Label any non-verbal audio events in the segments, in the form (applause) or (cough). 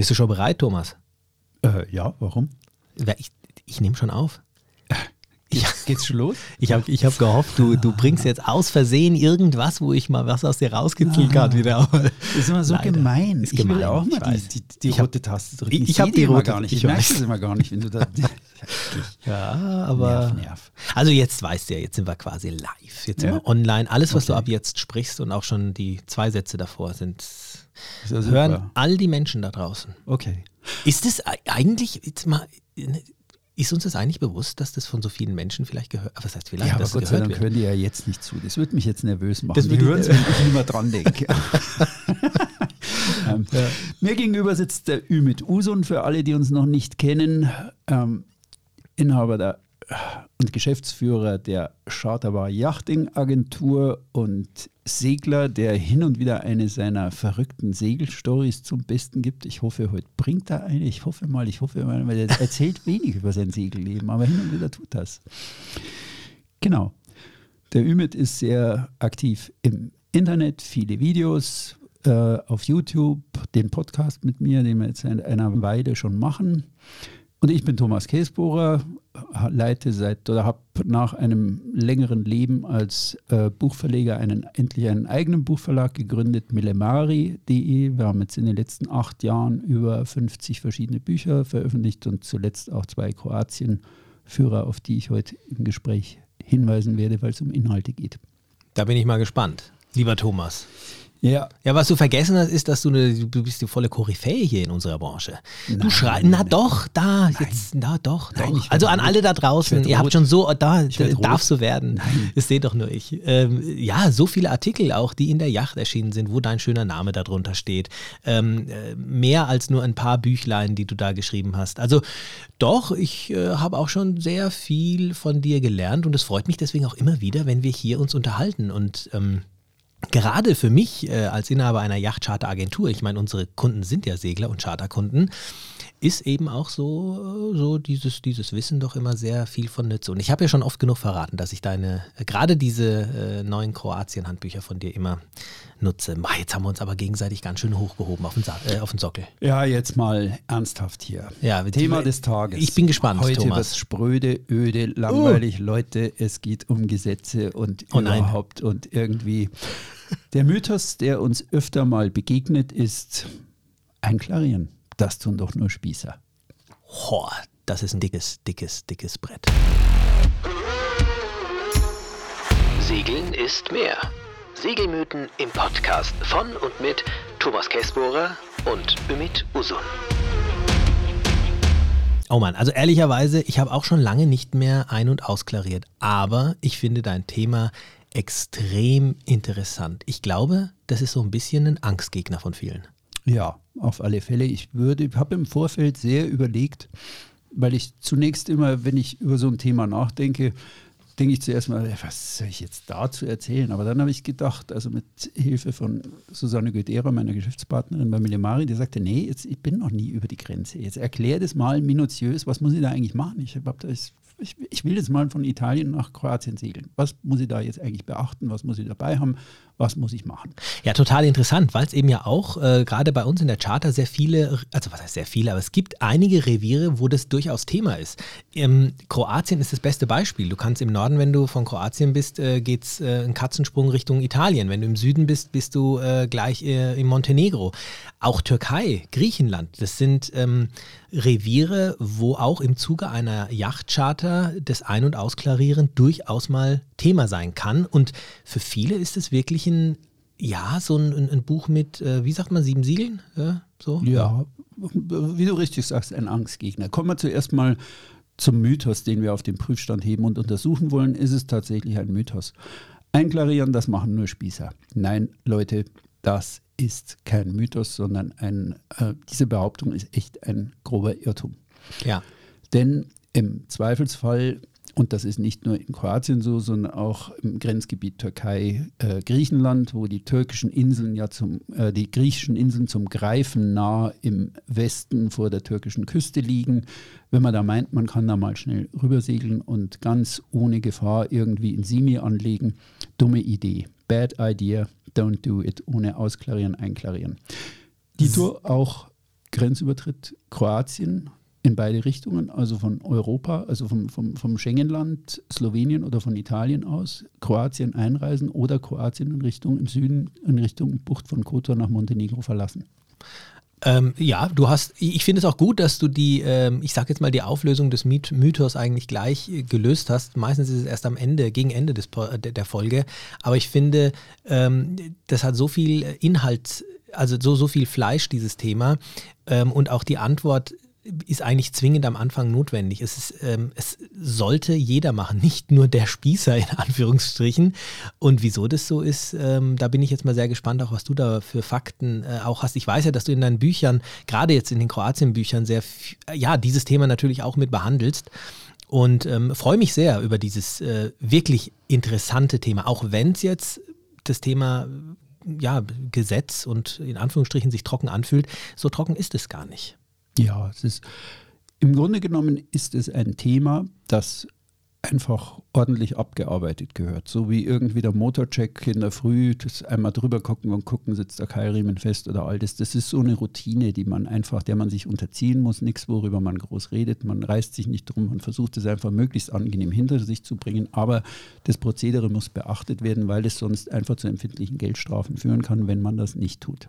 Bist du schon bereit, Thomas? Äh, ja, warum? Ich, ich nehme schon auf. Ich, Geht's schon los? (laughs) Ich habe ich hab gehofft, du, du bringst jetzt aus Versehen irgendwas, wo ich mal was aus dir rauskitzeln kann wieder. Das ist immer so Leider. gemein. Ist ich will gemein, auch ich mal die, die, die Ich hab- rote Taste drücken. ich- ich seh hab die rote- gar nicht. ich Ich, merke weiß. es immer gar nicht, wenn du da. (laughs) Ja, aber. Nerv, nerv. Also jetzt weißt du ja, jetzt sind wir quasi live. Jetzt sind Ja? wir online. Alles, was du Okay. ab jetzt sprichst und auch schon die zwei Sätze davor sind, ja hören all die Menschen da draußen. Okay. Ist es ei- eigentlich, jetzt mal, ist uns das eigentlich bewusst, dass das von so vielen Menschen vielleicht gehört, was heißt vielleicht, Ja, aber dass Gott sei Dank wird? hören die ja jetzt nicht zu. Das würde mich jetzt nervös machen. Das die hören es, wenn ich nicht mehr dran denke. (laughs) ähm, Mir gegenüber sitzt der Ümit Usun, für alle, die uns noch nicht kennen, ähm, Inhaber der und Geschäftsführer der Charterbar Yachting Agentur und Segler, der hin und wieder eine seiner verrückten Segelstories zum Besten gibt. Ich hoffe, heute bringt er eine. Ich hoffe mal, ich hoffe mal, weil er erzählt (laughs) wenig über sein Segelleben, aber hin und wieder tut das. Genau. Der Ümit ist sehr aktiv im Internet, viele Videos äh, auf YouTube, den Podcast mit mir, den wir jetzt seit einer Weile schon machen. Und ich bin Thomas Käsbohrer, leite seit oder habe nach einem längeren Leben als äh, Buchverleger einen, endlich einen eigenen Buchverlag gegründet, millemari.de. Wir haben jetzt in den letzten acht Jahren über 50 verschiedene Bücher veröffentlicht und zuletzt auch zwei Kroatien-Führer, auf die ich heute im Gespräch hinweisen werde, weil es um Inhalte geht. Da bin ich mal gespannt, lieber Thomas. Ja, Ja, was du vergessen hast, ist, dass du, eine, du bist die volle Koryphäe hier in unserer Branche. du Nein, schreist, na nein. doch, da, jetzt, na doch, Nein, doch. Also an alle da draußen, ihr habt schon so, da, Ich werd da rot. darfst du werden. Nein. Das sehe doch nur ich. Ähm, ja, so viele Artikel auch, die in der Yacht erschienen sind, wo dein schöner Name darunter steht. Ähm, äh, mehr als nur ein paar Büchlein, die du da geschrieben hast. Also doch, ich äh, habe auch schon sehr viel von dir gelernt und es freut mich deswegen auch immer wieder, wenn wir hier uns unterhalten und ähm, Gerade für mich äh, als Inhaber einer Yachtcharteragentur, ich meine, unsere Kunden sind ja Segler und Charterkunden, ist eben auch so, äh, so dieses, dieses Wissen doch immer sehr viel von Nütze. Und ich habe ja schon oft genug verraten, dass ich deine, äh, gerade diese äh, neuen Kroatien-Handbücher von dir immer nutze. Ma, jetzt haben wir uns aber gegenseitig ganz schön hochgehoben auf den, Sa äh, auf den Sockel. Ja, jetzt mal ernsthaft hier. Ja, Thema die- des Tages. Ich bin gespannt, Heute Thomas. was spröde, öde, langweilig. Leute, es geht um Gesetze und Oh nein. überhaupt und irgendwie. Der Mythos, der uns öfter mal begegnet, ist einklarieren. Das tun doch nur Spießer. Boah, das ist ein dickes, dickes, dickes Brett. Segeln ist mehr. Segelmythen im Podcast von und mit Thomas Kessbohrer und Ümit Usun. Oh Mann, also ehrlicherweise, ich habe auch schon lange nicht mehr ein- und ausklariert, aber ich finde dein Thema extrem interessant. Ich glaube, das ist so ein bisschen ein Angstgegner von vielen. Ja, auf alle Fälle. Ich würde, ich habe im Vorfeld sehr überlegt, weil ich zunächst immer, wenn ich über so ein Thema nachdenke, denke ich zuerst mal, was soll ich jetzt dazu erzählen? Aber dann habe ich gedacht, also mit Hilfe von Susanne Gödera, meiner Geschäftspartnerin bei Millimari, die sagte, nee, jetzt, ich bin noch nie über die Grenze. Jetzt erklär das mal minutiös, was muss ich da eigentlich machen? Ich, hab, da- ich, ich, will jetzt mal von Italien nach Kroatien segeln. Was muss ich da jetzt eigentlich beachten? Was muss ich dabei haben? Was muss ich machen? Ja, total interessant, weil es eben ja auch äh, gerade bei uns in der Charter sehr viele, also was heißt sehr viele, aber es gibt einige Reviere, wo das durchaus Thema ist. Ähm, Kroatien ist das beste Beispiel. Du kannst im Norden, wenn du von Kroatien bist, äh, geht es äh, einen Katzensprung Richtung Italien. Wenn du im Süden bist, bist du äh, gleich äh, in Montenegro. Auch Türkei, Griechenland, das sind ähm, Reviere, wo auch im Zuge einer Yachtcharter das Ein- und Ausklarieren durchaus mal Thema sein kann. Und für viele ist es wirklich ein, ja, so ein, ein, ein Buch mit, äh, wie sagt man, sieben Siegeln? Ja, so? Ja, wie du richtig sagst, ein Angstgegner. Kommen wir zuerst mal zum Mythos, den wir auf den Prüfstand heben und untersuchen wollen. Ist es tatsächlich ein Mythos? Einklarieren, das machen nur Spießer. Nein, Leute, das ist kein Mythos, sondern ein, äh, diese Behauptung ist echt ein grober Irrtum. Ja. Denn im Zweifelsfall, und das ist nicht nur in Kroatien so, sondern auch im Grenzgebiet Türkei, äh, Griechenland, wo die türkischen Inseln ja zum, äh, die griechischen Inseln zum Greifen nah im Westen vor der türkischen Küste liegen. Wenn man da meint, man kann da mal schnell rübersegeln und ganz ohne Gefahr irgendwie in Simi anlegen, dumme Idee. Bad idea, don't do it, ohne ausklarieren, einklarieren. Dito auch Grenzübertritt Kroatien in beide Richtungen, also von Europa, also vom, vom, vom Schengenland, Slowenien oder von Italien aus, Kroatien einreisen oder Kroatien in Richtung im Süden, in Richtung Bucht von Kotor nach Montenegro verlassen. Ähm, ja, du hast, ich finde es auch gut, dass du die, ähm, ich sage jetzt mal, die Auflösung des Mythos eigentlich gleich äh, gelöst hast. Meistens ist es erst am Ende, gegen Ende des, der Folge. Aber ich finde, ähm, das hat so viel Inhalt, also so, so viel Fleisch, dieses Thema. Ähm, und auch die Antwort ist eigentlich zwingend am Anfang notwendig. Es, ist, ähm, es sollte jeder machen, (laughs) nicht nur der Spießer in Anführungsstrichen. Und wieso das so ist, ähm, da bin ich jetzt mal sehr gespannt, auch was du da für Fakten äh, auch hast. Ich weiß ja, dass du in deinen Büchern, gerade jetzt in den Kroatien-Büchern, sehr, ja, dieses Thema natürlich auch mit behandelst. Und ähm, freue mich sehr über dieses äh, wirklich interessante Thema, auch wenn es jetzt das Thema ja, Gesetz und in Anführungsstrichen sich trocken anfühlt. So trocken ist es gar nicht. Ja, es ist im Grunde genommen ist es ein Thema, das einfach ordentlich abgearbeitet gehört. So wie irgendwie der Motorcheck in der Früh, das einmal drüber gucken und gucken, sitzt der Keilriemen fest oder all das. Das ist so eine Routine, die man einfach, der man sich unterziehen muss, nichts, worüber man groß redet. Man reißt sich nicht drum, man versucht es einfach möglichst angenehm hinter sich zu bringen. Aber das Prozedere muss beachtet werden, weil es sonst einfach zu empfindlichen Geldstrafen führen kann, wenn man das nicht tut.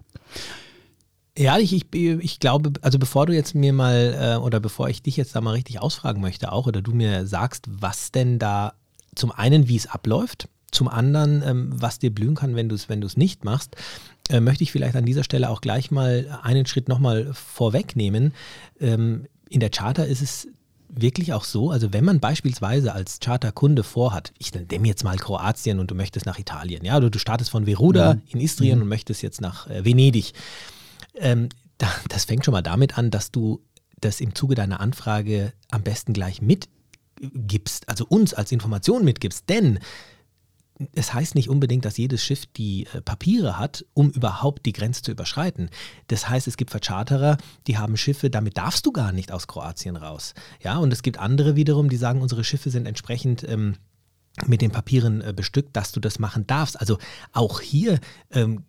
Ja, ich, ich, ich glaube, also bevor du jetzt mir mal äh, oder bevor ich dich jetzt da mal richtig ausfragen möchte auch oder du mir sagst, was denn da zum einen, wie es abläuft, zum anderen, ähm, was dir blühen kann, wenn du es wenn nicht machst, äh, möchte ich vielleicht an dieser Stelle auch gleich mal einen Schritt nochmal vorwegnehmen. Ähm, in der Charter ist es wirklich auch so, also wenn man beispielsweise als Charterkunde vorhat, ich nehme jetzt mal Kroatien und du möchtest nach Italien, ja, du, du startest von Veruda mhm. in Istrien mhm. und möchtest jetzt nach äh, Venedig ähm, das fängt schon mal damit an, dass du das im Zuge deiner Anfrage am besten gleich mitgibst, also uns als Information mitgibst, denn es heißt nicht unbedingt, dass jedes Schiff die äh, Papiere hat, um überhaupt die Grenze zu überschreiten. Das heißt, es gibt Vercharterer, die haben Schiffe, damit darfst du gar nicht aus Kroatien raus. Ja, und es gibt andere wiederum, die sagen, unsere Schiffe sind entsprechend ähm, mit den Papieren äh, bestückt, dass du das machen darfst. Also auch hier ähm,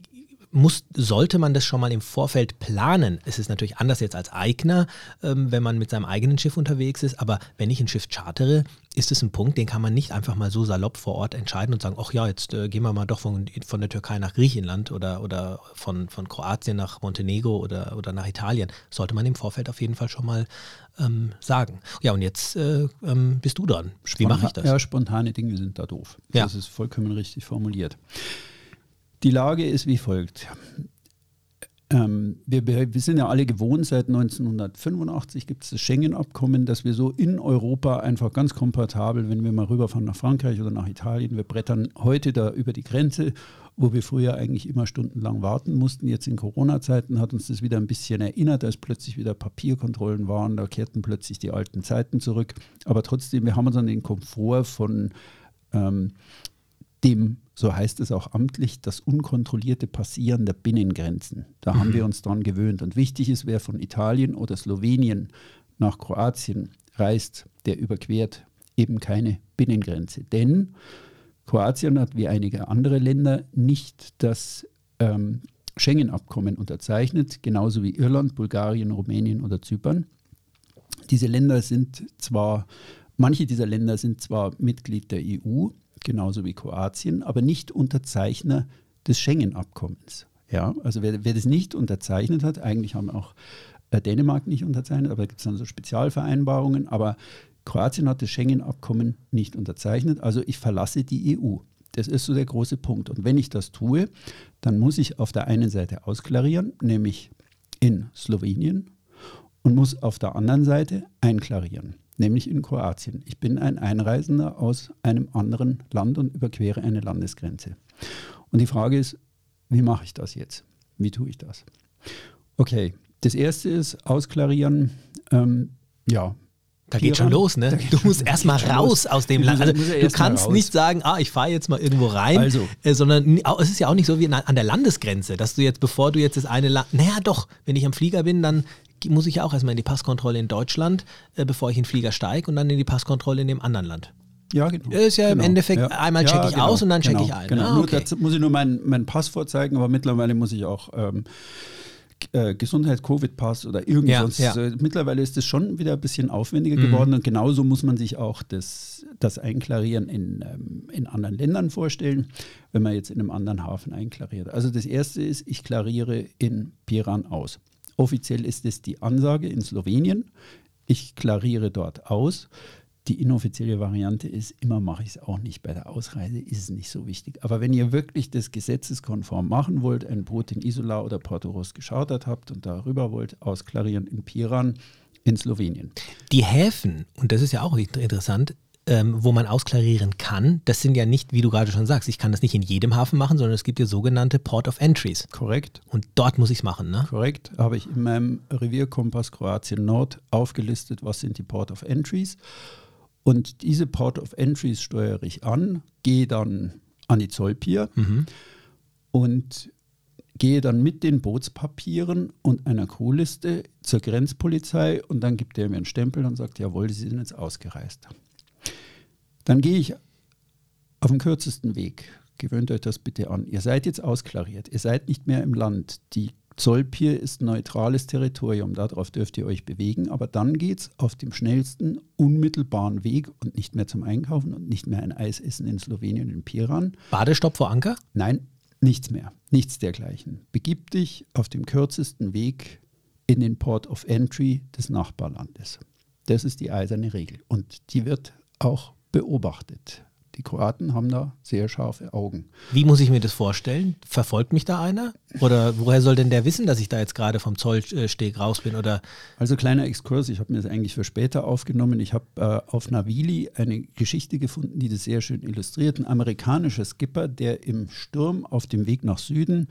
muss, sollte man das schon mal im Vorfeld planen. Es ist natürlich anders jetzt als Eigner, ähm, wenn man mit seinem eigenen Schiff unterwegs ist, aber wenn ich ein Schiff chartere, ist es ein Punkt, den kann man nicht einfach mal so salopp vor Ort entscheiden und sagen, ach ja, jetzt äh, gehen wir mal doch von, von der Türkei nach Griechenland oder, oder von, von Kroatien nach Montenegro oder, oder nach Italien. Sollte man im Vorfeld auf jeden Fall schon mal ähm, sagen. Ja, und jetzt äh, ähm, bist du dran. Wie mache ich das? Ja, spontane Dinge sind da doof. Ja. Das ist vollkommen richtig formuliert. Die Lage ist wie folgt. Ähm, wir, wir, sind ja alle gewohnt, seit 1985 gibt es das Schengen-Abkommen, dass wir so in Europa einfach ganz komfortabel, wenn wir mal rüberfahren nach Frankreich oder nach Italien, wir brettern heute da über die Grenze, wo wir früher eigentlich immer stundenlang warten mussten. Jetzt in Corona-Zeiten hat uns das wieder ein bisschen erinnert, als plötzlich wieder Papierkontrollen waren, da kehrten plötzlich die alten Zeiten zurück. Aber trotzdem, wir haben uns an den Komfort von ähm, dem, so heißt es auch amtlich, das unkontrollierte Passieren der Binnengrenzen. Da mhm. haben wir uns dran gewöhnt. Und wichtig ist, wer von Italien oder Slowenien nach Kroatien reist, der überquert eben keine Binnengrenze. Denn Kroatien hat wie einige andere Länder nicht das ähm, Schengen-Abkommen unterzeichnet, genauso wie Irland, Bulgarien, Rumänien oder Zypern. Diese Länder sind zwar, manche dieser Länder sind zwar Mitglied der EU, genauso wie Kroatien, aber nicht Unterzeichner des Schengen-Abkommens. Ja, also wer, wer, das nicht unterzeichnet hat, eigentlich haben auch äh, Dänemark nicht unterzeichnet, aber da gibt es dann so Spezialvereinbarungen, aber Kroatien hat das Schengen-Abkommen nicht unterzeichnet, also ich verlasse die EU. Das ist so der große Punkt. Und wenn ich das tue, dann muss ich auf der einen Seite ausklarieren, nämlich in Slowenien, und muss auf der anderen Seite einklarieren nämlich in Kroatien. Ich bin ein Einreisender aus einem anderen Land und überquere eine Landesgrenze. Und die Frage ist, wie mache ich das jetzt? Wie tue ich das? Okay, das erste ist ausklarieren. Ähm, ja, da geht schon los, ne? Du musst erstmal raus aus dem Land. Also, du kannst nicht sagen, ah, ich fahre jetzt mal irgendwo rein, also. äh, sondern es ist ja auch nicht so wie an der Landesgrenze, dass du jetzt, bevor du jetzt das eine Land, naja doch, wenn ich am Flieger bin, dann muss ich ja auch erstmal in die Passkontrolle in Deutschland, äh, bevor ich in den Flieger steige und dann in die Passkontrolle in dem anderen Land. Ja, genau. Das ist ja genau. im Endeffekt, ja. einmal checke ich genau. aus und dann checke genau. ich ein. Genau. Ah, okay. nur, dazu muss ich nur mein, mein Pass vorzeigen, aber mittlerweile muss ich auch ähm, äh, Gesundheit-Covid-Pass oder irgendwas. Ja, ja. Mittlerweile ist es schon wieder ein bisschen aufwendiger Mhm. geworden und genauso muss man sich auch das, das Einklarieren in, ähm, in anderen Ländern vorstellen, wenn man jetzt in einem anderen Hafen einklariert. Also das erste ist, ich klariere in Piran aus. Offiziell ist es die Ansage in Slowenien. Ich klariere dort aus. Die inoffizielle Variante ist, immer mache ich es auch nicht. Bei der Ausreise ist es nicht so wichtig. Aber wenn ihr wirklich das gesetzeskonform machen wollt, ein Boot in Isola oder Portoros geschartert habt und darüber wollt, ausklarieren in Piran in Slowenien. Die Häfen, und das ist ja auch int- interessant, ähm, wo man ausklarieren kann, das sind ja nicht, wie du gerade schon sagst, ich kann das nicht in jedem Hafen machen, sondern es gibt ja sogenannte Port of Entries. Korrekt? Und dort muss ich es machen, ne? Korrekt. Habe ich in meinem Revierkompass Kroatien Nord aufgelistet, was sind die Port of Entries. Und diese Port of Entries steuere ich an, gehe dann an die Zollpier Mhm. und gehe dann mit den Bootspapieren und einer Crewliste zur Grenzpolizei und dann gibt er mir einen Stempel und sagt, jawohl, Sie sind jetzt ausgereist. Dann gehe ich auf den kürzesten Weg. Gewöhnt euch das bitte an. Ihr seid jetzt ausklariert. Ihr seid nicht mehr im Land. Die Zollpier ist neutrales Territorium. Darauf dürft ihr euch bewegen. Aber dann geht es auf dem schnellsten, unmittelbaren Weg und nicht mehr zum Einkaufen und nicht mehr ein Eis essen in Slowenien, in Piran. Badestopp vor Anker? Nein, nichts mehr. Nichts dergleichen. Begib dich auf dem kürzesten Weg in den Port of Entry des Nachbarlandes. Das ist die eiserne Regel. Und die wird auch beobachtet. Die Kroaten haben da sehr scharfe Augen. Wie muss ich mir das vorstellen? Verfolgt mich da einer? Oder woher soll denn der wissen, dass ich da jetzt gerade vom Zollsteg raus bin? Oder Also kleiner Exkurs, ich habe mir das eigentlich für später aufgenommen. Ich habe äh, auf Navili eine Geschichte gefunden, die das sehr schön illustriert. Ein amerikanischer Skipper, der im Sturm auf dem Weg nach Süden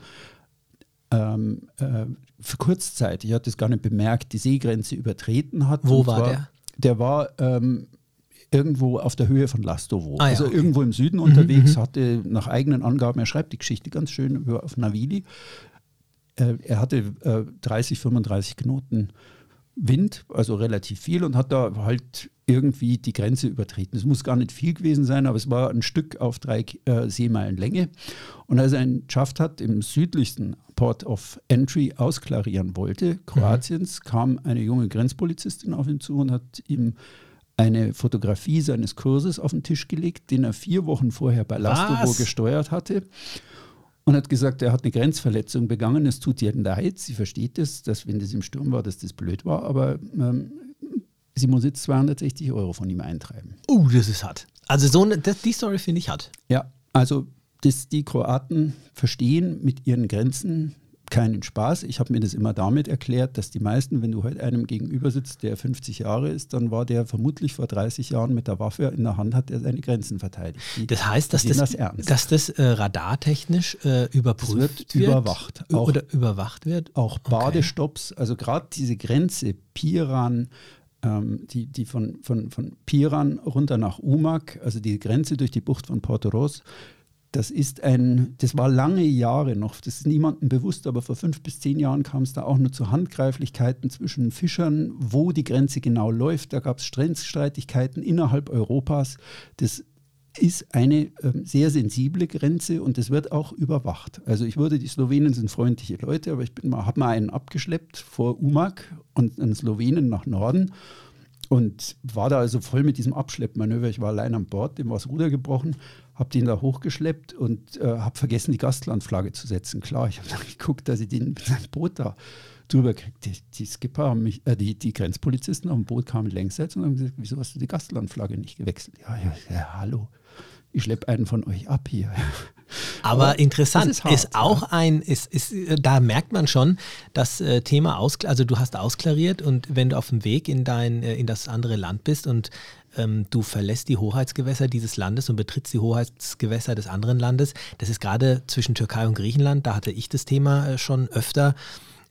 ähm, äh, für kurzzeitig, ich hatte es gar nicht bemerkt, die Seegrenze übertreten hat. Wo war der? Der war ähm, irgendwo auf der Höhe von Lastovo. Ah ja, also okay. Mhm, irgendwo im Süden unterwegs, hatte nach eigenen Angaben, er schreibt die Geschichte ganz schön über, auf Navili. Äh, er hatte äh, 30, 35 Knoten Wind, also relativ viel, und hat da halt irgendwie die Grenze übertreten. Es muss gar nicht viel gewesen sein, aber es war ein Stück auf drei äh, Seemeilen Länge. Und als er ihn geschafft hat, im südlichsten Port of Entry ausklarieren wollte, Kroatiens, kam eine junge Grenzpolizistin auf ihn zu und hat ihm eine Fotografie seines Kurses auf den Tisch gelegt, den er vier Wochen vorher bei Lastovo gesteuert hatte und hat gesagt, er hat eine Grenzverletzung begangen. Es tut ihr leid. Sie versteht es, dass wenn das im Sturm war, dass das blöd war, aber ähm, sie muss jetzt 260 Euro von ihm eintreiben. uh, das ist hart. Also so eine, das, die Story finde ich hart. Ja, also das, die Kroaten verstehen mit ihren Grenzen keinen Spaß. Ich habe mir das immer damit erklärt, dass die meisten, wenn du heute einem gegenüber sitzt, der 50 Jahre ist, dann war der vermutlich vor 30 Jahren mit der Waffe in der Hand, hat er seine Grenzen verteidigt. Die, Das heißt, dass das, das dass das äh, radartechnisch äh, überprüft wird wird. überwacht. Auch- Oder überwacht wird. auch Badestopps, also gerade diese Grenze Piran, ähm, die, die von, von, von Piran runter nach Umag, also die Grenze durch die Bucht von Portoros, das ist ein, das war lange Jahre noch, das ist niemandem bewusst, aber vor fünf bis zehn Jahren kam es da auch nur zu Handgreiflichkeiten zwischen Fischern, wo die Grenze genau läuft. Da gab es Streitigkeiten innerhalb Europas. Das ist eine ähm, sehr sensible Grenze und es wird auch überwacht. Also ich würde, die Slowenen sind freundliche Leute, aber ich habe mal einen abgeschleppt vor Umag und einen Slowenen nach Norden und war da also voll mit diesem Abschleppmanöver. Ich war allein an Bord, dem war das Ruder gebrochen, habe den da hochgeschleppt und äh, habe vergessen, die Gastlandflagge zu setzen. Klar, ich habe dann (laughs) geguckt, dass ich den mit seinem Boot da drüber kriege. Die, die Skipper haben mich, äh, die, die Grenzpolizisten auf dem Boot kamen längsseits und haben gesagt, wieso hast du die Gastlandflagge nicht gewechselt? Ja, ja, ja hallo, ich schleppe einen von euch ab hier. Aber, Aber interessant ist, ist hart, auch ein, ist, ist, da merkt man schon, das äh, Thema auskl also du hast ausklariert und wenn du auf dem Weg in dein, äh, in das andere Land bist und ähm, du verlässt die Hoheitsgewässer dieses Landes und betrittst die Hoheitsgewässer des anderen Landes, das ist gerade zwischen Türkei und Griechenland, da hatte ich das Thema äh, schon öfter.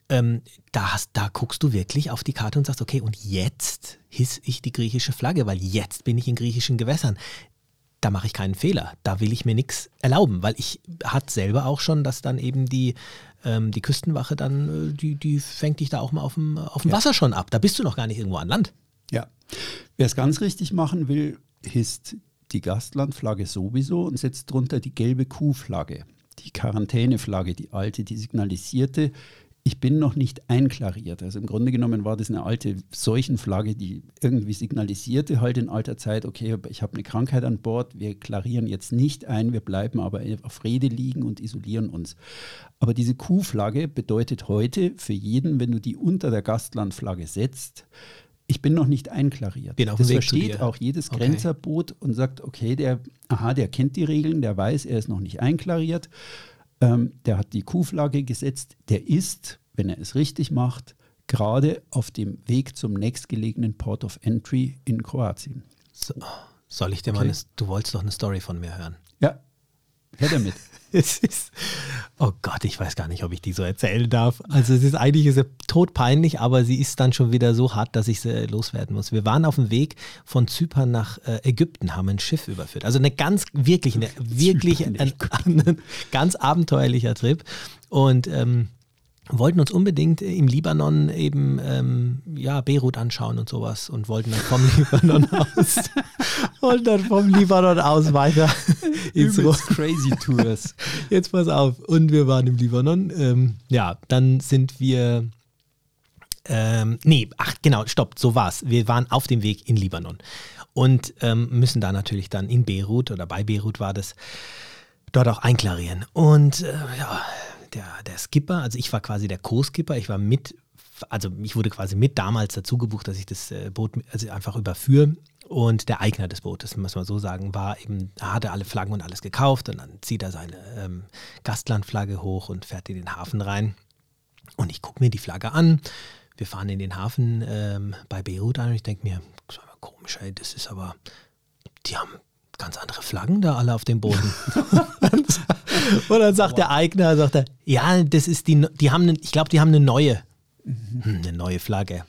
Ähm, da, hast, da guckst du wirklich auf die Karte und sagst, okay, und jetzt hiss ich die griechische Flagge, weil jetzt bin ich in griechischen Gewässern da mache ich keinen Fehler. Da will ich mir nichts erlauben, weil ich hat selber auch schon, dass dann eben die, ähm, die Küstenwache dann, äh, die, die fängt dich da auch mal auf dem, auf dem Ja. Wasser schon ab. Da bist du noch gar nicht irgendwo an Land. Ja. Wer es ganz richtig machen will, hisst die Gastlandflagge sowieso und setzt drunter die gelbe Kuhflagge. Die Quarantäneflagge, die alte, die signalisierte, ich bin noch nicht einklariert. Also im Grunde genommen war das eine alte Seuchenflagge, die irgendwie signalisierte halt in alter Zeit, okay, ich habe eine Krankheit an Bord, wir klarieren jetzt nicht ein, wir bleiben aber auf Rede liegen und isolieren uns. Aber diese Q-Flagge bedeutet heute für jeden, wenn du die unter der Gastlandflagge setzt, ich bin noch nicht einklariert. Bin das Weg versteht auch jedes Okay. Grenzerboot und sagt, okay, der, aha, der kennt die Regeln, der weiß, er ist noch nicht einklariert, ähm, der hat die Q-Flagge gesetzt, der ist, wenn er es richtig macht, gerade auf dem Weg zum nächstgelegenen Port of Entry in Kroatien. So, soll ich dir mal Okay. eine, du wolltest doch eine Story von mir hören. Ja, her damit. (laughs) Es ist, oh Gott, ich weiß gar nicht, ob ich die so erzählen darf. Also es ist eigentlich ist todpeinlich, aber sie ist dann schon wieder so hart, dass ich sie loswerden muss. Wir waren auf dem Weg von Zypern nach äh, Ägypten, haben ein Schiff überführt. Also eine ganz, wirklich, eine, wirklich Zypern, ein, ein (laughs) ganz abenteuerlicher Trip. Und ähm, wollten uns unbedingt im Libanon eben ähm, ja, Beirut anschauen und sowas und wollten dann vom (laughs) Libanon aus (laughs) wollten dann vom Libanon aus weiter (laughs) ins Übelst crazy Tours. Jetzt pass auf. Und wir waren im Libanon. Ähm, ja, dann sind wir. Ähm, nee, ach genau, stopp, so war's. Wir waren auf dem Weg in Libanon und ähm, müssen da natürlich dann in Beirut oder bei Beirut war das dort auch einklarieren. Und äh, ja, der, der Skipper, also ich war quasi der Co-Skipper, ich war mit, also ich wurde quasi mit damals dazu gebucht, dass ich das äh, Boot also einfach überführe. Und der Eigner des Bootes, muss man so sagen, war eben, hatte alle Flaggen und alles gekauft und dann zieht er seine ähm, Gastlandflagge hoch und fährt in den Hafen rein. Und ich gucke mir die Flagge an. Wir fahren in den Hafen ähm, bei Beirut an und ich denke mir, komisch, ey, das ist aber, die haben ganz andere Flaggen da alle auf dem Boden. (laughs) und dann sagt der Eigner, sagt er, ja, das ist die, die haben, ne- ich glaube, die haben eine neue, hm, eine neue Flagge.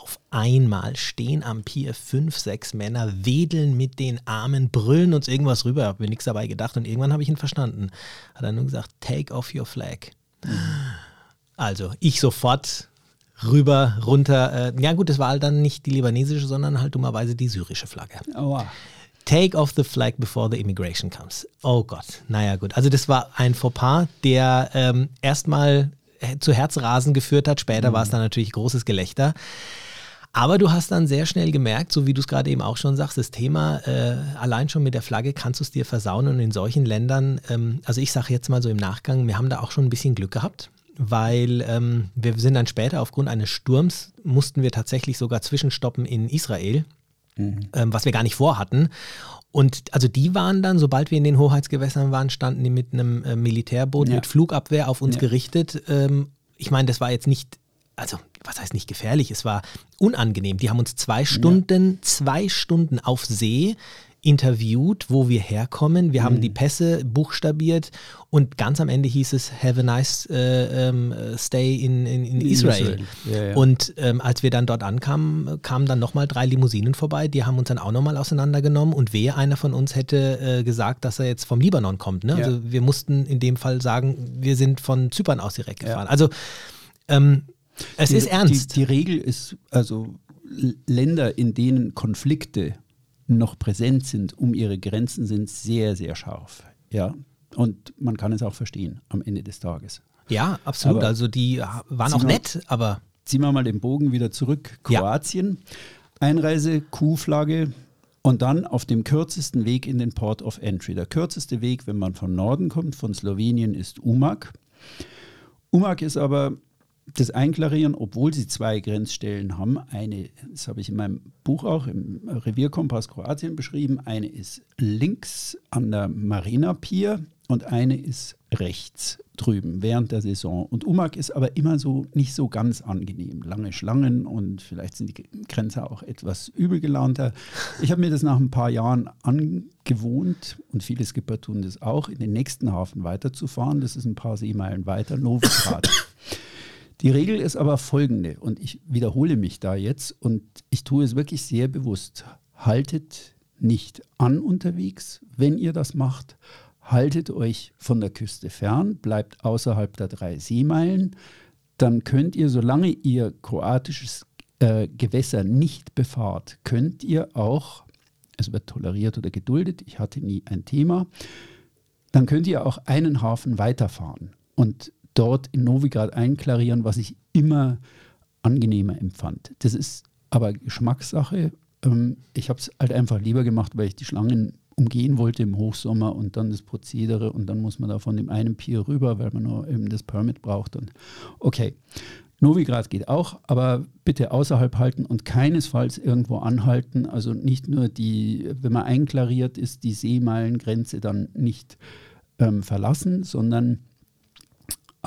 Auf einmal stehen am Pier fünf, sechs Männer, wedeln mit den Armen, brüllen uns irgendwas rüber. Hab mir nichts dabei gedacht und irgendwann habe ich ihn verstanden. Hat er nur gesagt, take off your flag. Also ich sofort rüber, runter. Äh, ja gut, das war halt dann nicht die libanesische, sondern halt dummerweise die syrische Flagge. Aua. Take off the flag before the immigration comes. Oh Gott, naja gut. Also das war ein Fauxpas, der ähm, erstmal zu Herzrasen geführt hat. Später war es dann natürlich großes Gelächter. Aber du hast dann sehr schnell gemerkt, so wie du es gerade eben auch schon sagst, das Thema äh, allein schon mit der Flagge kannst du es dir versauen und in solchen Ländern, ähm, also ich sage jetzt mal so im Nachgang, wir haben da auch schon ein bisschen Glück gehabt, weil ähm, wir sind dann später aufgrund eines Sturms, mussten wir tatsächlich sogar zwischenstoppen in Israel, ähm, was wir gar nicht vorhatten. Und also die waren dann, sobald wir in den Hoheitsgewässern waren, standen die mit einem äh, Militärboot Ja. mit Flugabwehr auf uns Ja. gerichtet. Ähm, ich meine, das war jetzt nicht, also was heißt nicht gefährlich, es war unangenehm. Die haben uns zwei Stunden, zwei Stunden auf See interviewt, wo wir herkommen. Wir Mhm. haben die Pässe buchstabiert und ganz am Ende hieß es Have a nice äh, ähm, äh, stay in, in, in Israel. Israel. Ja, ja. Und ähm, als wir dann dort ankamen, kamen dann nochmal drei Limousinen vorbei, die haben uns dann auch nochmal auseinandergenommen und wehe, einer von uns hätte äh, gesagt, dass er jetzt vom Libanon kommt. Ne? Ja. Also wir mussten in dem Fall sagen, wir sind von Zypern aus direkt gefahren. Also ähm, es Die- ist ernst. Die, die Regel ist, also Länder, in denen Konflikte noch präsent sind, um ihre Grenzen sind sehr, sehr scharf. Ja. Und man kann es auch verstehen am Ende des Tages. ja, absolut. Aber- also die ja, waren auch nett, aber Ziehen wir mal den Bogen wieder zurück. Ja. Kroatien, Einreise, Kuhflagge und dann auf dem kürzesten Weg in den Port of Entry. Der kürzeste Weg, wenn man von Norden kommt, von Slowenien, ist Umag. Umag ist aber das Einklarieren, obwohl sie zwei Grenzstellen haben. Eine, das habe ich in meinem Buch auch im Revierkompass Kroatien beschrieben. Eine ist links an der Marina Pier und eine ist rechts drüben während der Saison. Und Umag ist aber immer so nicht so ganz angenehm. Lange Schlangen und vielleicht sind die Grenzer auch etwas übel gelaunter. Ich habe mir das nach ein paar Jahren angewohnt und viele Skipper tun das auch, in den nächsten Hafen weiterzufahren. Das ist ein paar Seemeilen weiter, Novigrad. (laughs) Die Regel ist aber folgende, und ich wiederhole mich da jetzt, und ich tue es wirklich sehr bewusst. Haltet nicht an unterwegs, wenn ihr das macht. Haltet euch von der Küste fern, bleibt außerhalb der drei Seemeilen. Dann könnt ihr, solange ihr kroatisches äh, Gewässer nicht befahrt, könnt ihr auch, es wird toleriert oder geduldet, ich hatte nie ein Thema, dann könnt ihr auch einen Hafen weiterfahren. Und dort in Novigrad einklarieren, was ich immer angenehmer empfand. Das ist aber Geschmackssache. Ähm, ich habe es halt einfach lieber gemacht, weil ich die Schlangen umgehen wollte im Hochsommer und dann das Prozedere und dann muss man da von dem einen Pier rüber, weil man nur eben das Permit braucht. Und okay, Novigrad geht auch, aber bitte außerhalb halten und keinesfalls irgendwo anhalten. Also nicht nur die, wenn man einklariert ist, die Seemeilengrenze dann nicht ähm, verlassen, sondern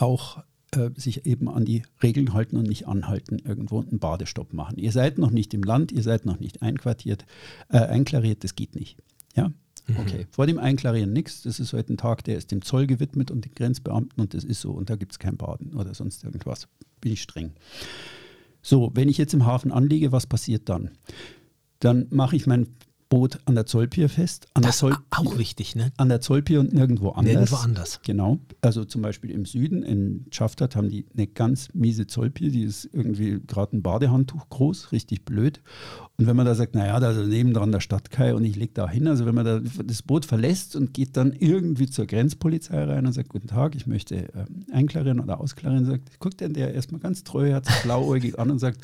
auch äh, sich eben an die Regeln halten und nicht anhalten, irgendwo einen Badestopp machen. Ihr seid noch nicht im Land, ihr seid noch nicht einquartiert, äh, einklariert, das geht nicht. Ja, mhm. okay. Vor dem Einklarieren nichts. Das ist heute ein Tag, der ist dem Zoll gewidmet und den Grenzbeamten und das ist so. Und da gibt es kein Baden oder sonst irgendwas. Bin ich streng. So, wenn ich jetzt im Hafen anliege, was passiert dann? Dann mache ich mein Boot an der Zollpier fest. An das ist auch wichtig, ne? An der Zollpier und nirgendwo anders. Nirgendwo anders. Genau. Also zum Beispiel im Süden, in Schaftat, haben die eine ganz miese Zollpier, die ist irgendwie gerade ein Badehandtuch groß, richtig blöd. Und wenn man da sagt, naja, da ist nebendran der Stadtkai und ich lege da hin, also wenn man da das Boot verlässt und geht dann irgendwie zur Grenzpolizei rein und sagt, guten Tag, ich möchte ähm, einklarieren oder ausklarieren, sagt, guckt denn der erstmal ganz treuherzig, blauäugig an und sagt,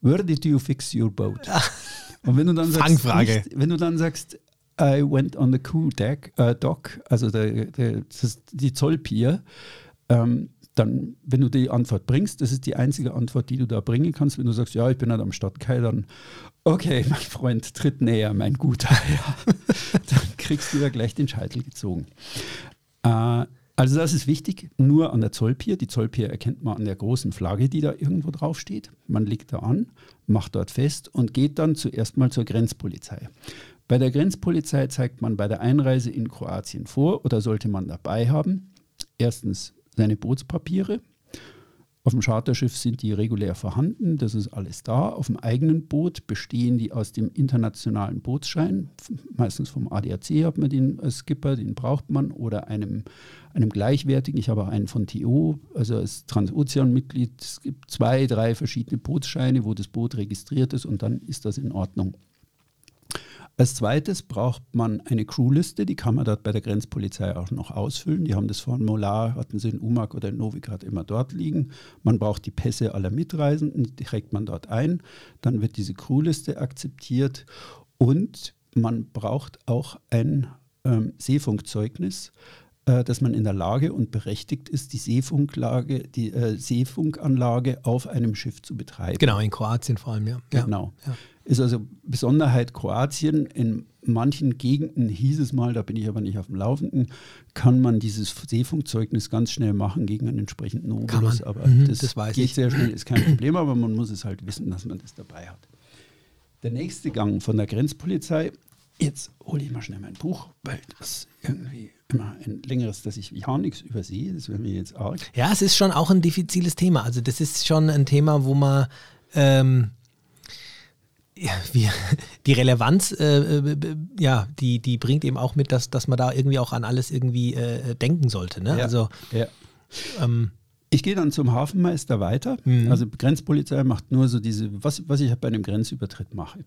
Where did you fix your boat? (laughs) Und wenn du dann sagst. Nicht, wenn du dann sagst, I went on the crew deck, äh, dock, also der, der, die Zollpier, ähm, dann, wenn du die Antwort bringst, das ist die einzige Antwort, die du da bringen kannst. Wenn du sagst, ja, ich bin halt am Stadtkai, dann, okay, mein Freund, tritt näher, mein Guter. (laughs) Ja. dann kriegst du ja gleich den Scheitel gezogen. Äh, also das ist wichtig, nur an der Zollpier. Die Zollpier erkennt man an der großen Flagge, die da irgendwo drauf steht. Man legt da an, macht dort fest und geht dann zuerst mal zur Grenzpolizei. Bei der Grenzpolizei zeigt man bei der Einreise in Kroatien vor oder sollte man dabei haben, erstens seine Bootspapiere, auf dem Charterschiff sind die regulär vorhanden, das ist alles da. Auf dem eigenen Boot bestehen die aus dem internationalen Bootsschein, meistens vom ADAC hat man den als Skipper, den braucht man, oder einem, einem gleichwertigen. Ich habe auch einen von TO, also als Transozean-Mitglied. Es gibt zwei, drei verschiedene Bootsscheine, wo das Boot registriert ist und dann ist das in Ordnung. Als zweites braucht man eine Crewliste, die kann man dort bei der Grenzpolizei auch noch ausfüllen. Die haben das Formular, hatten sie in Umag oder in Novigrad immer dort liegen. Man braucht die Pässe aller Mitreisenden, die trägt man dort ein. Dann wird diese Crewliste akzeptiert und man braucht auch ein ähm, Seefunkzeugnis, äh, dass man in der Lage und berechtigt ist, die Seefunklage, die äh, Seefunkanlage auf einem Schiff zu betreiben. Genau, in Kroatien vor allem, ja. Genau. Ja. Ist also Besonderheit Kroatien. In manchen Gegenden hieß es mal, da bin ich aber nicht auf dem Laufenden, kann man dieses Seefunkzeugnis ganz schnell machen gegen einen entsprechenden Obolus. Aber mhm, das, das geht ich. sehr schnell, ist kein Problem, aber man muss es halt wissen, dass man das dabei hat. Der nächste Gang von der Grenzpolizei. Jetzt hole ich mal schnell mein Buch, weil das irgendwie immer ein längeres, dass ich ja nichts übersehe. Das wäre mir jetzt arg. Ja, es ist schon auch ein diffiziles Thema. Also das ist schon ein Thema, wo man ähm, ja, wie, die Relevanz, äh, äh, ja, die, die bringt eben auch mit, dass, dass man da irgendwie auch an alles irgendwie äh, denken sollte. Ne? Ja, also, ja. Ähm, ich gehe dann zum Hafenmeister weiter. Mhm. Also Grenzpolizei macht nur so diese, was, was ich bei einem Grenzübertritt mache.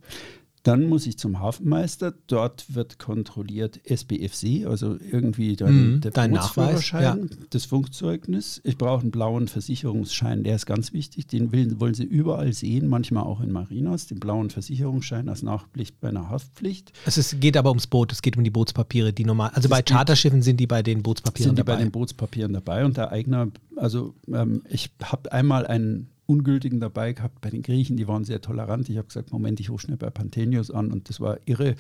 Dann muss ich zum Hafenmeister. Dort wird kontrolliert SBFC, also irgendwie dein, mhm, der dein ja. das Funkzeugnis. Ich brauche einen blauen Versicherungsschein, der ist ganz wichtig. Den will, wollen Sie überall sehen, manchmal auch in Marinas. Den blauen Versicherungsschein als Nachpflicht bei einer Haftpflicht. Es ist, geht aber ums Boot, es geht um die Bootspapiere, die normal. Also das bei Charterschiffen sind die bei den Bootspapieren sind dabei. Sind die bei den Bootspapieren dabei und der Eigner, also ähm, ich habe einmal einen ungültigen dabei gehabt bei den Griechen, die waren sehr tolerant. Ich habe gesagt, Moment, ich rufe schnell bei Panthenius an und das war irre.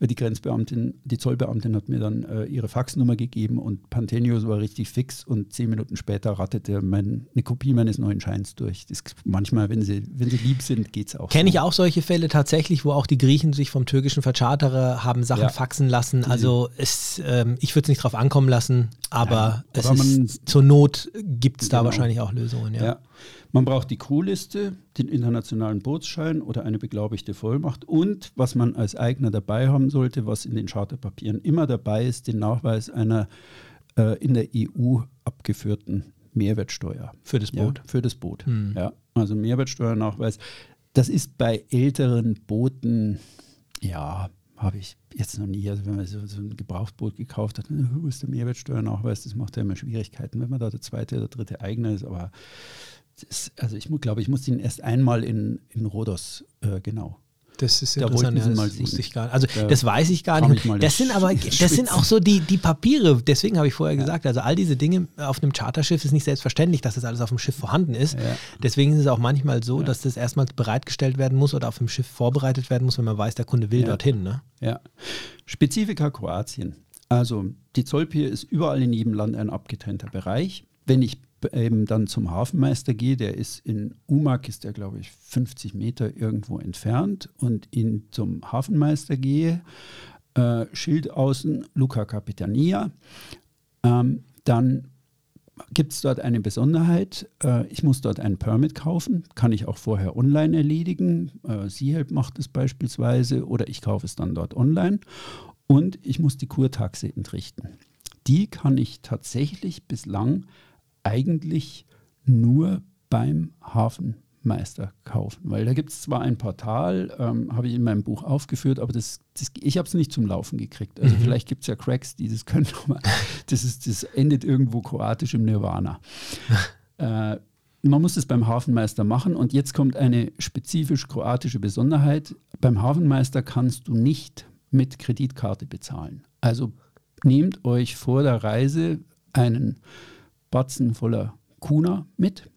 Die Grenzbeamtin, die Zollbeamtin hat mir dann äh, ihre Faxnummer gegeben und Panthenius war richtig fix und zehn Minuten später rattete mein, eine Kopie meines neuen Scheins durch. Das, manchmal, wenn sie, wenn sie lieb sind, geht es auch. Kenne so. ich auch solche Fälle tatsächlich, wo auch die Griechen sich vom türkischen Vercharterer haben Sachen ja. faxen lassen. Also es, ähm, ich würde es nicht drauf ankommen lassen, aber, Nein, aber ist, zur Not gibt es da genau. wahrscheinlich auch Lösungen. ja. ja. Man braucht die Crewliste, den internationalen Bootsschein oder eine beglaubigte Vollmacht und was man als Eigner dabei haben sollte, was in den Charterpapieren immer dabei ist, den Nachweis einer äh, in der EU abgeführten Mehrwertsteuer. Für das Boot? Ja, für das Boot. Hm. Ja, also Mehrwertsteuernachweis. Das ist bei älteren Booten, ja, habe ich jetzt noch nie. Also wenn man so, so ein Gebrauchsboot gekauft hat, wo ist der Mehrwertsteuernachweis? Das macht ja immer Schwierigkeiten, wenn man da der zweite oder dritte Eigner ist. Aber das, also ich glaube, ich muss ihn erst einmal in, in Rhodos, äh, genau, das ist Da interessant. sie Ja, das wusste ich gar nicht. Also Da das weiß ich gar nicht. ich Das sind aber, das sind auch so die, die Papiere. Deswegen habe ich vorher Ja. gesagt, also all diese Dinge auf einem Charterschiff ist nicht selbstverständlich, dass das alles auf dem Schiff vorhanden ist. Ja. Deswegen ist es auch manchmal so, dass das erstmal bereitgestellt werden muss oder auf dem Schiff vorbereitet werden muss, wenn man weiß, der Kunde will dorthin. Ne? Ja. Spezifika Kroatien. Also die Zollpier ist überall in jedem Land ein abgetrennter Bereich. Wenn ich eben dann zum Hafenmeister gehe, der ist in Umag, ist der glaube ich 50 Meter irgendwo entfernt und in zum Hafenmeister gehe, äh, Schild außen, Luca Capitania, ähm, dann gibt es dort eine Besonderheit. Äh, ich muss dort einen Permit kaufen, kann ich auch vorher online erledigen. Äh, SeaHelp macht es beispielsweise oder ich kaufe es dann dort online. Und ich muss die Kurtaxe entrichten. Die kann ich tatsächlich bislang eigentlich nur beim Hafenmeister kaufen. Weil da gibt es zwar ein Portal, ähm, habe ich in meinem Buch aufgeführt, aber das, das, ich habe es nicht zum Laufen gekriegt. Also Mhm. vielleicht gibt es ja Cracks, die das (laughs) können, aber das, ist, das endet irgendwo kroatisch im Nirvana. (laughs) äh, man muss es beim Hafenmeister machen und jetzt kommt eine spezifisch kroatische Besonderheit. Beim Hafenmeister kannst du nicht mit Kreditkarte bezahlen. Also nehmt euch vor der Reise einen Batzen voller Kuna mit.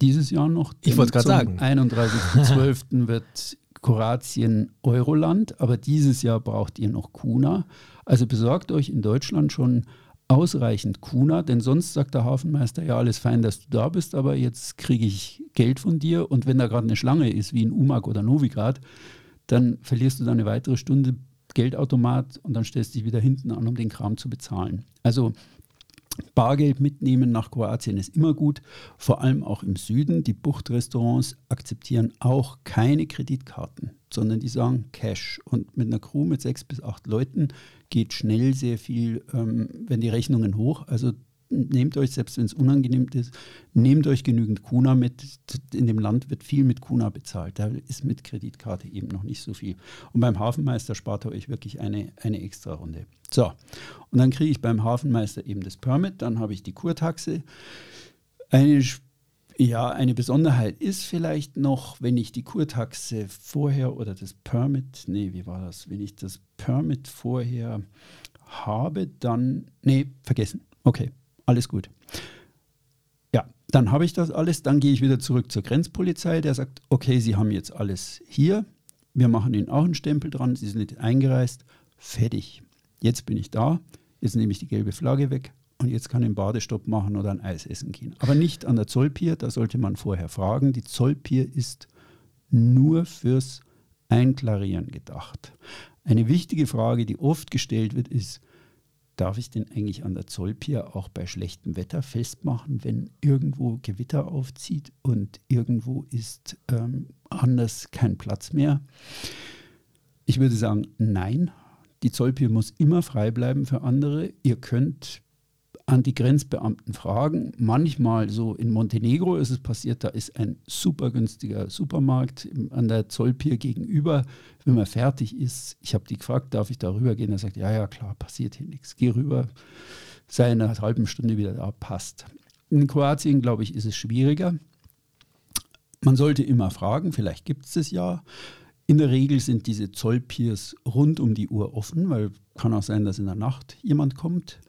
Dieses Jahr noch. Ich wollte gerade sagen. 31.12. (laughs) wird Kroatien Euroland, aber dieses Jahr braucht ihr noch Kuna. Also besorgt euch in Deutschland schon ausreichend Kuna, denn sonst sagt der Hafenmeister, ja, alles fein, dass du da bist, aber jetzt kriege ich Geld von dir und wenn da gerade eine Schlange ist, wie in Umag oder Novigrad, dann verlierst du da eine weitere Stunde Geldautomat und dann stellst du dich wieder hinten an, um den Kram zu bezahlen. Also Bargeld mitnehmen nach Kroatien ist immer gut, vor allem auch im Süden. Die Buchtrestaurants akzeptieren auch keine Kreditkarten, sondern die sagen Cash. Und mit einer Crew mit sechs bis acht Leuten geht schnell sehr viel, ähm, wenn die Rechnungen hoch. Also nehmt euch, selbst wenn es unangenehm ist, nehmt euch genügend Kuna mit. In dem Land wird viel mit Kuna bezahlt. Da ist mit Kreditkarte eben noch nicht so viel. Und beim Hafenmeister spart ihr euch wirklich eine, eine extra Runde. So, und dann kriege ich beim Hafenmeister eben das Permit, dann habe ich die Kurtaxe. Eine, ja, eine Besonderheit ist vielleicht noch, wenn ich die Kurtaxe vorher oder das Permit, nee, wie war das? Wenn ich das Permit vorher habe, dann, nee, vergessen. Okay, alles gut. Ja, dann habe ich das alles, dann gehe ich wieder zurück zur Grenzpolizei, der sagt, okay, Sie haben jetzt alles hier, wir machen Ihnen auch einen Stempel dran, Sie sind nicht eingereist, fertig. Jetzt bin ich da, jetzt nehme ich die gelbe Flagge weg und jetzt kann ich einen Badestopp machen oder ein Eis essen gehen. Aber nicht an der Zollpier, da sollte man vorher fragen. Die Zollpier ist nur fürs Einklarieren gedacht. Eine wichtige Frage, die oft gestellt wird, ist, darf ich denn eigentlich an der Zollpier auch bei schlechtem Wetter festmachen, wenn irgendwo Gewitter aufzieht und irgendwo ist ähm, anders kein Platz mehr? Ich würde sagen, nein. Die Zollpier muss immer frei bleiben für andere. Ihr könnt an die Grenzbeamten fragen. Manchmal so in Montenegro ist es passiert, da ist ein super günstiger Supermarkt an der Zollpier gegenüber. Wenn man fertig ist, ich habe die gefragt, darf ich da rübergehen? Er sagt, ja, ja, klar, passiert hier nichts. Geh rüber, sei in einer halben Stunde wieder da, passt. In Kroatien, glaube ich, ist es schwieriger. Man sollte immer fragen, vielleicht gibt es das ja. In der Regel sind diese Zollpiers rund um die Uhr offen, weil kann auch sein, dass in der Nacht jemand kommt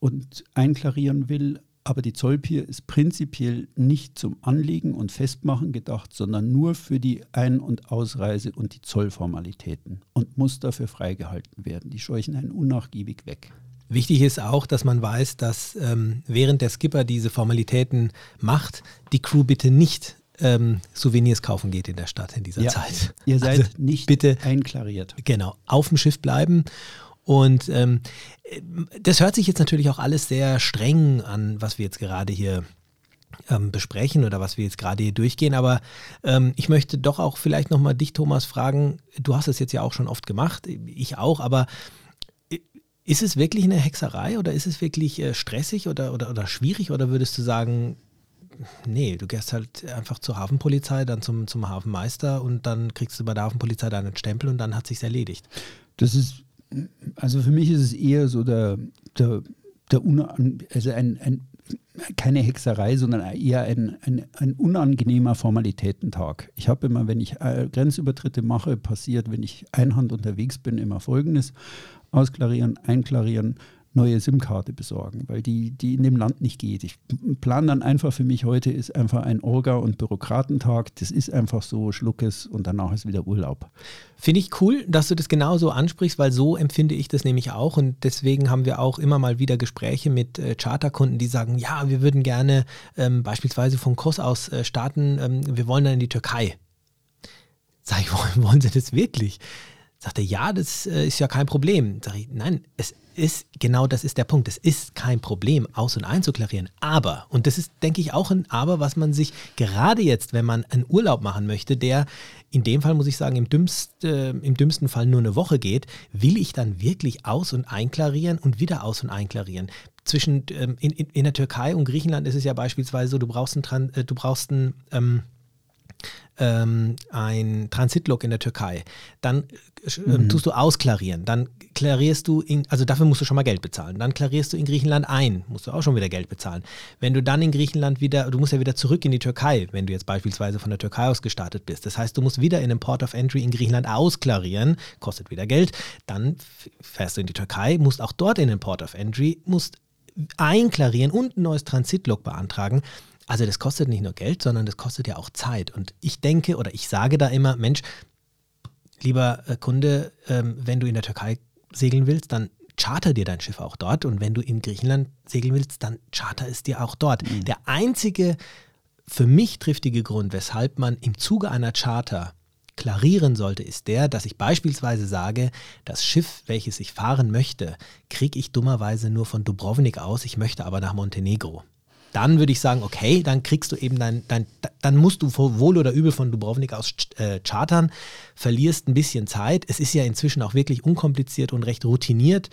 und einklarieren will. Aber die Zollpier ist prinzipiell nicht zum Anlegen und Festmachen gedacht, sondern nur für die Ein- und Ausreise und die Zollformalitäten und muss dafür freigehalten werden. Die scheuchen einen unnachgiebig weg. Wichtig ist auch, dass man weiß, dass ähm, während der Skipper diese Formalitäten macht, die Crew bitte nicht ähm, Souvenirs kaufen geht in der Stadt in dieser Ja, Zeit. Ihr seid Also nicht bitte einklariert. Genau, auf dem Schiff bleiben. Und ähm, das hört sich jetzt natürlich auch alles sehr streng an, was wir jetzt gerade hier ähm, besprechen oder was wir jetzt gerade hier durchgehen. Aber ähm, ich möchte doch auch vielleicht nochmal dich, Thomas, fragen. Du hast es jetzt ja auch schon oft gemacht, ich auch, aber ist es wirklich eine Hexerei oder ist es wirklich äh, stressig oder, oder, oder schwierig oder würdest du sagen, nee, du gehst halt einfach zur Hafenpolizei, dann zum, zum Hafenmeister und dann kriegst du bei der Hafenpolizei deinen Stempel und dann hat sich's erledigt? Das ist, also für mich ist es eher so der, der, der Unan, also ein, ein, keine Hexerei, sondern eher ein, ein, ein unangenehmer Formalitätentag. Ich habe immer, wenn ich äh, Grenzübertritte mache, passiert, wenn ich einhand unterwegs bin, immer Folgendes. Ausklarieren, einklarieren, neue SIM-Karte besorgen, weil die, die in dem Land nicht geht. Ich plane dann einfach für mich heute ist einfach ein Orga- und Bürokratentag. Das ist einfach so, schluck es und danach ist wieder Urlaub. Finde ich cool, dass du das genauso ansprichst, weil so empfinde ich das nämlich auch und deswegen haben wir auch immer mal wieder Gespräche mit äh, Charterkunden, die sagen, ja, wir würden gerne ähm, beispielsweise von Kos aus äh, starten, ähm, wir wollen dann in die Türkei. Sag ich, (laughs) wollen Sie das wirklich? Sagt er, ja, das äh, ist ja kein Problem. Sag ich, nein, es ist, genau das ist der Punkt. Es ist kein Problem, aus- und einzuklarieren. Aber, und das ist, denke ich, auch ein Aber, was man sich gerade jetzt, wenn man einen Urlaub machen möchte, der in dem Fall, muss ich sagen, im, dümmst, äh, im dümmsten Fall nur eine Woche geht, will ich dann wirklich aus- und einklarieren und wieder aus- und einklarieren zwischen ähm, in, in, in, der Türkei und Griechenland ist es ja beispielsweise so, du brauchst ein, äh, du brauchst ein ähm, ähm, ein Transitlog in der Türkei, dann äh, mhm. tust du ausklarieren, dann klarierst du, in, also dafür musst du schon mal Geld bezahlen, dann klarierst du in Griechenland ein, musst du auch schon wieder Geld bezahlen. Wenn du dann in Griechenland wieder, du musst ja wieder zurück in die Türkei, wenn du jetzt beispielsweise von der Türkei aus gestartet bist. Das heißt, du musst wieder in einem Port of Entry in Griechenland ausklarieren, kostet wieder Geld, dann fährst du in die Türkei, musst auch dort in den Port of Entry, musst einklarieren und ein neues Transitlog beantragen. Also das kostet nicht nur Geld, sondern das kostet ja auch Zeit. Und ich denke oder ich sage da immer, Mensch, lieber äh, Kunde, ähm, wenn du in der Türkei segeln willst, dann charter dir dein Schiff auch dort. Und wenn du in Griechenland segeln willst, dann charter es dir auch dort. Mhm. Der einzige für mich triftige Grund, weshalb man im Zuge einer Charter klarieren sollte, ist der, dass ich beispielsweise sage, das Schiff, welches ich fahren möchte, kriege ich dummerweise nur von Dubrovnik aus, ich möchte aber nach Montenegro dann würde ich sagen, okay, dann kriegst du eben dein, dein dann musst du wohl oder übel von Dubrovnik aus äh, chartern, verlierst ein bisschen Zeit. Es ist ja inzwischen auch wirklich unkompliziert und recht routiniert,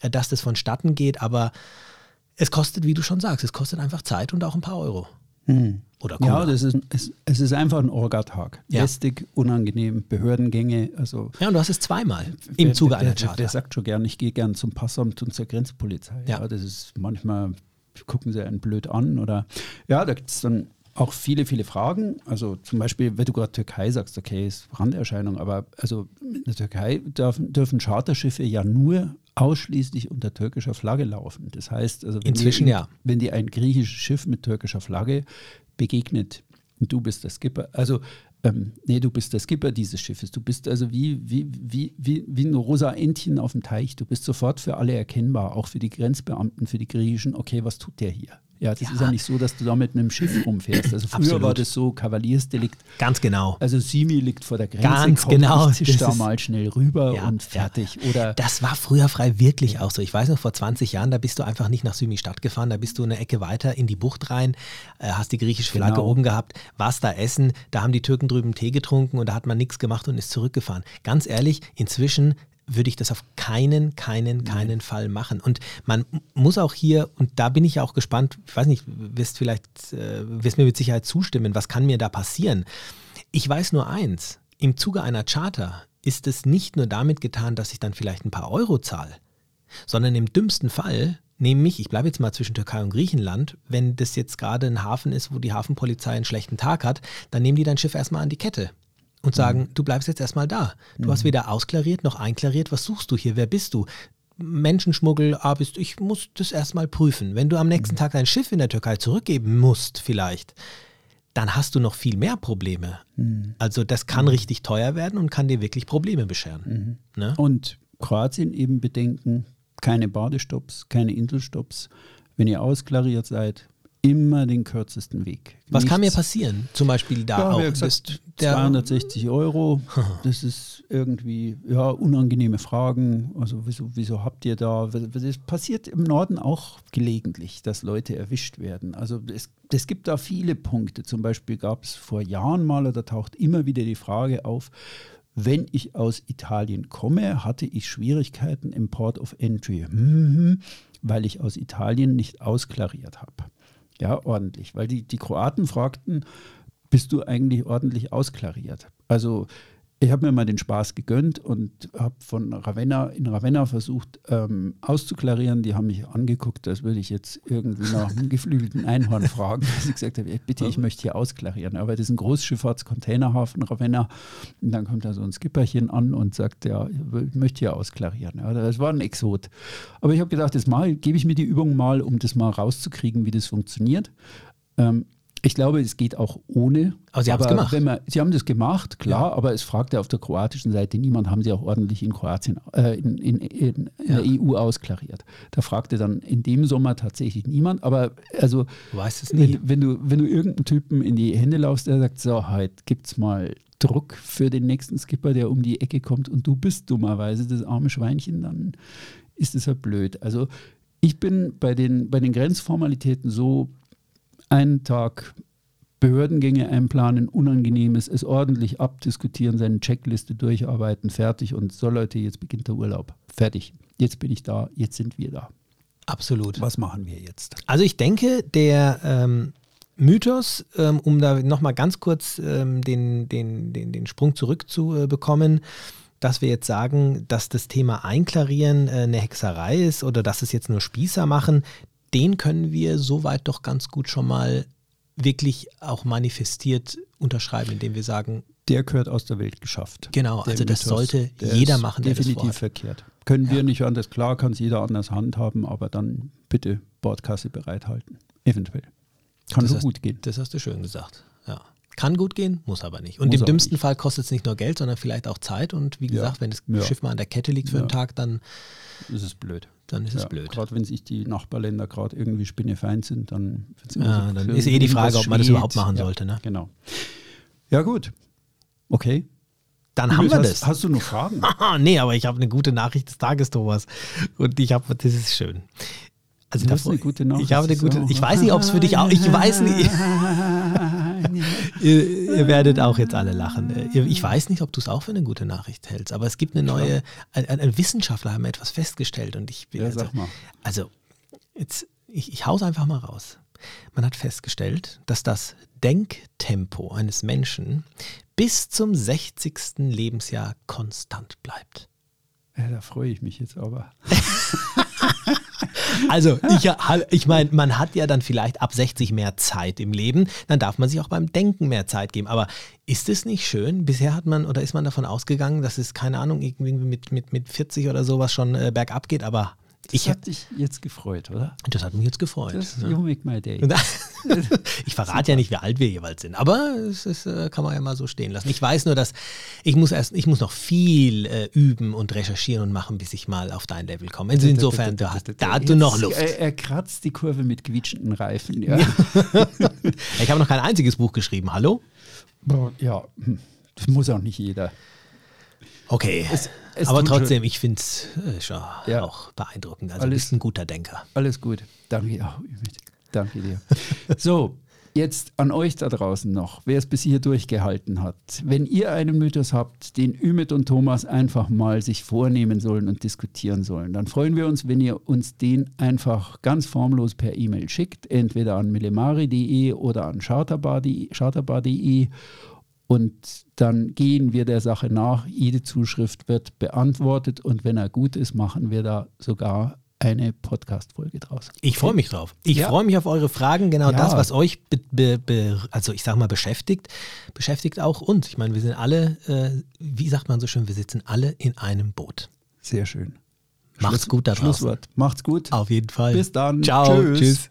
äh, dass das vonstatten geht, aber es kostet, wie du schon sagst, es kostet einfach Zeit und auch ein paar Euro. Hm. Oder ja, das ist, es, es ist einfach ein Orgatag. Ja. Lästig, unangenehm, Behördengänge. Also ja, und du hast es zweimal im Zuge einer Charter. Der sagt schon gern, ich gehe gern zum Passamt und zur Grenzpolizei. Ja. ja das ist manchmal gucken sie einen blöd an oder ja, da gibt es dann auch viele, viele Fragen. Also zum Beispiel, wenn du gerade Türkei sagst, okay, ist Randerscheinung, aber also in der Türkei dürfen, dürfen Charterschiffe ja nur ausschließlich unter türkischer Flagge laufen. Das heißt, also wenn inzwischen die, ja, wenn dir ein griechisches Schiff mit türkischer Flagge begegnet und du bist der Skipper, also ähm, nee, du bist der Skipper dieses Schiffes. Du bist also wie, wie, wie, wie, wie ein rosa Entchen auf dem Teich. Du bist sofort für alle erkennbar, auch für die Grenzbeamten, für die Griechischen. Okay, was tut der hier? Ja, das ja. ist ja nicht so, dass du da mit einem Schiff rumfährst. Also früher Absolut. war das so Kavaliersdelikt. Ganz genau. Also Simi liegt vor der Grenze. Ganz genau. Ich tisch da mal schnell rüber ja, und fertig. Ja. Oder das war früher frei wirklich auch so. Ich weiß noch, vor 20 Jahren, da bist du einfach nicht nach Simi Stadt gefahren, da bist du eine Ecke weiter in die Bucht rein, äh, hast die griechische Flagge genau. oben gehabt, warst da essen, da haben die Türken drüben Tee getrunken und da hat man nichts gemacht und ist zurückgefahren. Ganz ehrlich, inzwischen würde ich das auf keinen, keinen, keinen Fall machen. Und man muss auch hier, und da bin ich auch gespannt, ich weiß nicht, wirst vielleicht, äh, wirst mir mit Sicherheit zustimmen, was kann mir da passieren? Ich weiß nur eins, im Zuge einer Charter ist es nicht nur damit getan, dass ich dann vielleicht ein paar Euro zahle, sondern im dümmsten Fall nämlich, ich bleibe jetzt mal zwischen Türkei und Griechenland, wenn das jetzt gerade ein Hafen ist, wo die Hafenpolizei einen schlechten Tag hat, dann nehmen die dein Schiff erstmal an die Kette und sagen, mhm. du bleibst jetzt erstmal da. Du mhm. hast weder ausklariert noch einklariert, was suchst du hier, wer bist du? Menschenschmuggel, ah, bist, ich muss das erstmal prüfen. Wenn du am nächsten mhm. Tag dein Schiff in der Türkei zurückgeben musst, vielleicht, dann hast du noch viel mehr Probleme. Mhm. Also das kann mhm. richtig teuer werden und kann dir wirklich Probleme bescheren. Mhm. Ne? Und Kroatien eben bedenken, keine Badestopps, keine Inselstopps. Wenn ihr ausklariert seid, immer den kürzesten Weg. Was Nichts. kann mir passieren? Zum Beispiel da ja, auch. Gesagt, 260 Euro, das ist irgendwie, ja, unangenehme Fragen. Also wieso, wieso habt ihr da, das passiert im Norden auch gelegentlich, dass Leute erwischt werden. Also es, es gibt da viele Punkte. Zum Beispiel gab es vor Jahren mal, da taucht immer wieder die Frage auf, wenn ich aus Italien komme, hatte ich Schwierigkeiten im Port of Entry, mhm, weil ich aus Italien nicht ausklariert habe. Ja, ordentlich. Weil die, die Kroaten fragten, bist du eigentlich ordentlich ausklariert? Also ich habe mir mal den Spaß gegönnt und habe von Ravenna in Ravenna versucht ähm, auszuklarieren. Die haben mich angeguckt, als würde ich jetzt irgendwie nach einem geflügelten Einhorn (laughs) fragen. (laughs) Dass ich gesagt habe, bitte, ich möchte hier ausklarieren. Aber das ist ein Großschifffahrtskontainerhafen Ravenna. Und dann kommt da so ein Skipperchen an und sagt, ja, ich möchte hier ausklarieren. Ja, das war ein Exot. Aber ich habe gedacht, das mal gebe ich mir die Übung mal, um das mal rauszukriegen, wie das funktioniert. Ähm, ich glaube, es geht auch ohne. Aber Sie haben es gemacht. Man, Sie haben das gemacht, klar, ja. aber es fragte auf der kroatischen Seite niemand, haben Sie auch ordentlich in Kroatien, äh, in, in, in, ja. der EU ausklariert. Da fragte dann in dem Sommer tatsächlich niemand, aber also, du weißt es nie. Wenn, wenn, du, wenn du irgendeinen Typen in die Hände laufst, der sagt, so, heute gibt es mal Druck für den nächsten Skipper, der um die Ecke kommt und du bist dummerweise das arme Schweinchen, dann ist es halt blöd. Also ich bin bei den, bei den Grenzformalitäten so einen Tag Behördengänge einplanen, Unangenehmes, es ordentlich abdiskutieren, seine Checkliste durcharbeiten, fertig und so Leute, jetzt beginnt der Urlaub. Fertig. Jetzt bin ich da, jetzt sind wir da. Absolut. Was machen wir jetzt? Also ich denke, der ähm, Mythos, ähm, um da nochmal ganz kurz ähm, den, den, den, den Sprung zurückzubekommen, dass wir jetzt sagen, dass das Thema Einklarieren äh, eine Hexerei ist oder dass es jetzt nur Spießer machen, den können wir soweit doch ganz gut schon mal wirklich auch manifestiert unterschreiben, indem wir sagen, der gehört aus der Welt geschafft. Genau, der also das Mythos, sollte jeder machen. Der definitiv verkehrt. Können ja. wir nicht anders, klar kann es jeder anders handhaben, aber dann bitte Bordkasse bereithalten. Eventuell. Kann das so hast, gut gehen. Das hast du schön gesagt. Ja. Kann gut gehen, muss aber nicht. Und muss im dümmsten nicht. Fall kostet es nicht nur Geld, sondern vielleicht auch Zeit. Und wie gesagt, ja. wenn das. Schiff mal an der Kette liegt für einen Tag, dann ist es blöd. Dann ist es blöd. Gerade wenn sich die Nachbarländer gerade irgendwie spinnefeind sind, dann, ja, so dann ist eh die Frage, ob man das überhaupt machen sollte. Ne? Genau. Ja, gut. Okay. Dann haben wir hast, das. Hast du noch Fragen? (laughs) nee, aber ich habe eine gute Nachricht des Tages, Thomas. Und ich habe, das ist schön. Also hast eine gute Nachricht. Ich habe eine gute, ich weiß nicht, ob es für dich auch, ich weiß nicht. (laughs) (laughs) ihr, ihr, werdet auch jetzt alle lachen. Ich weiß nicht, ob du es auch für eine gute Nachricht hältst, aber es gibt eine neue, ein, ein Wissenschaftler haben etwas festgestellt und ich bin, ja, also, sag mal. also jetzt, ich, ich hau's einfach mal raus. Man hat festgestellt, dass das Denktempo eines Menschen bis zum 60. Lebensjahr konstant bleibt. Ja, da freue ich mich jetzt aber. (laughs) Also, ich, ich meine, man hat ja dann vielleicht ab 60 mehr Zeit im Leben, dann darf man sich auch beim Denken mehr Zeit geben. Aber ist es nicht schön? Bisher hat man oder ist man davon ausgegangen, dass es, keine Ahnung, irgendwie mit, mit, mit 40 oder sowas schon äh, bergab geht, aber ich hat dich jetzt gefreut, oder? Das hat mich jetzt gefreut. Das ne? you make my day. (laughs) (laughs) ich verrate ja nicht, wie alt wir jeweils sind, aber es ist, äh, kann man ja mal so stehen lassen. Ich weiß nur, dass ich muss erst, ich muss noch viel äh, üben und recherchieren und machen, bis ich mal auf dein Level komme. Also insofern, da, da hast du noch Luft. Er, er, kratzt die Kurve mit quietschenden Reifen. Ja. (laughs) ich habe noch kein einziges Buch geschrieben. Hallo? Ja, hm. das muss auch nicht jeder. Okay. Es, es Aber trotzdem, ich finde es äh, ja. auch beeindruckend. Also alles, du bist ein guter Denker. Alles gut. Danke, ja, (laughs) danke dir. (laughs) so, jetzt an euch da draußen noch, wer es bis hier durchgehalten hat. Wenn ihr einen Mythos habt, den Ümit und Thomas einfach mal sich vornehmen sollen und diskutieren sollen, dann freuen wir uns, wenn ihr uns den einfach ganz formlos per E-Mail schickt, entweder an millemari.de oder an charterbar.de und dann gehen wir der Sache nach. Jede Zuschrift wird beantwortet und wenn er gut ist, machen wir da sogar eine Podcast-Folge draus. Ich freue mich drauf. Ich ja. freue mich auf eure Fragen. Genau ja. das, was euch, be, be, be, also ich sage mal, beschäftigt, beschäftigt auch uns. Ich meine, wir sind alle, äh, wie sagt man so schön, wir sitzen alle in einem Boot. Sehr schön. Macht's Schluss, gut da draußen. Schlusswort. Macht's gut. Auf jeden Fall. Bis dann. Ciao. Tschüss. Tschüss.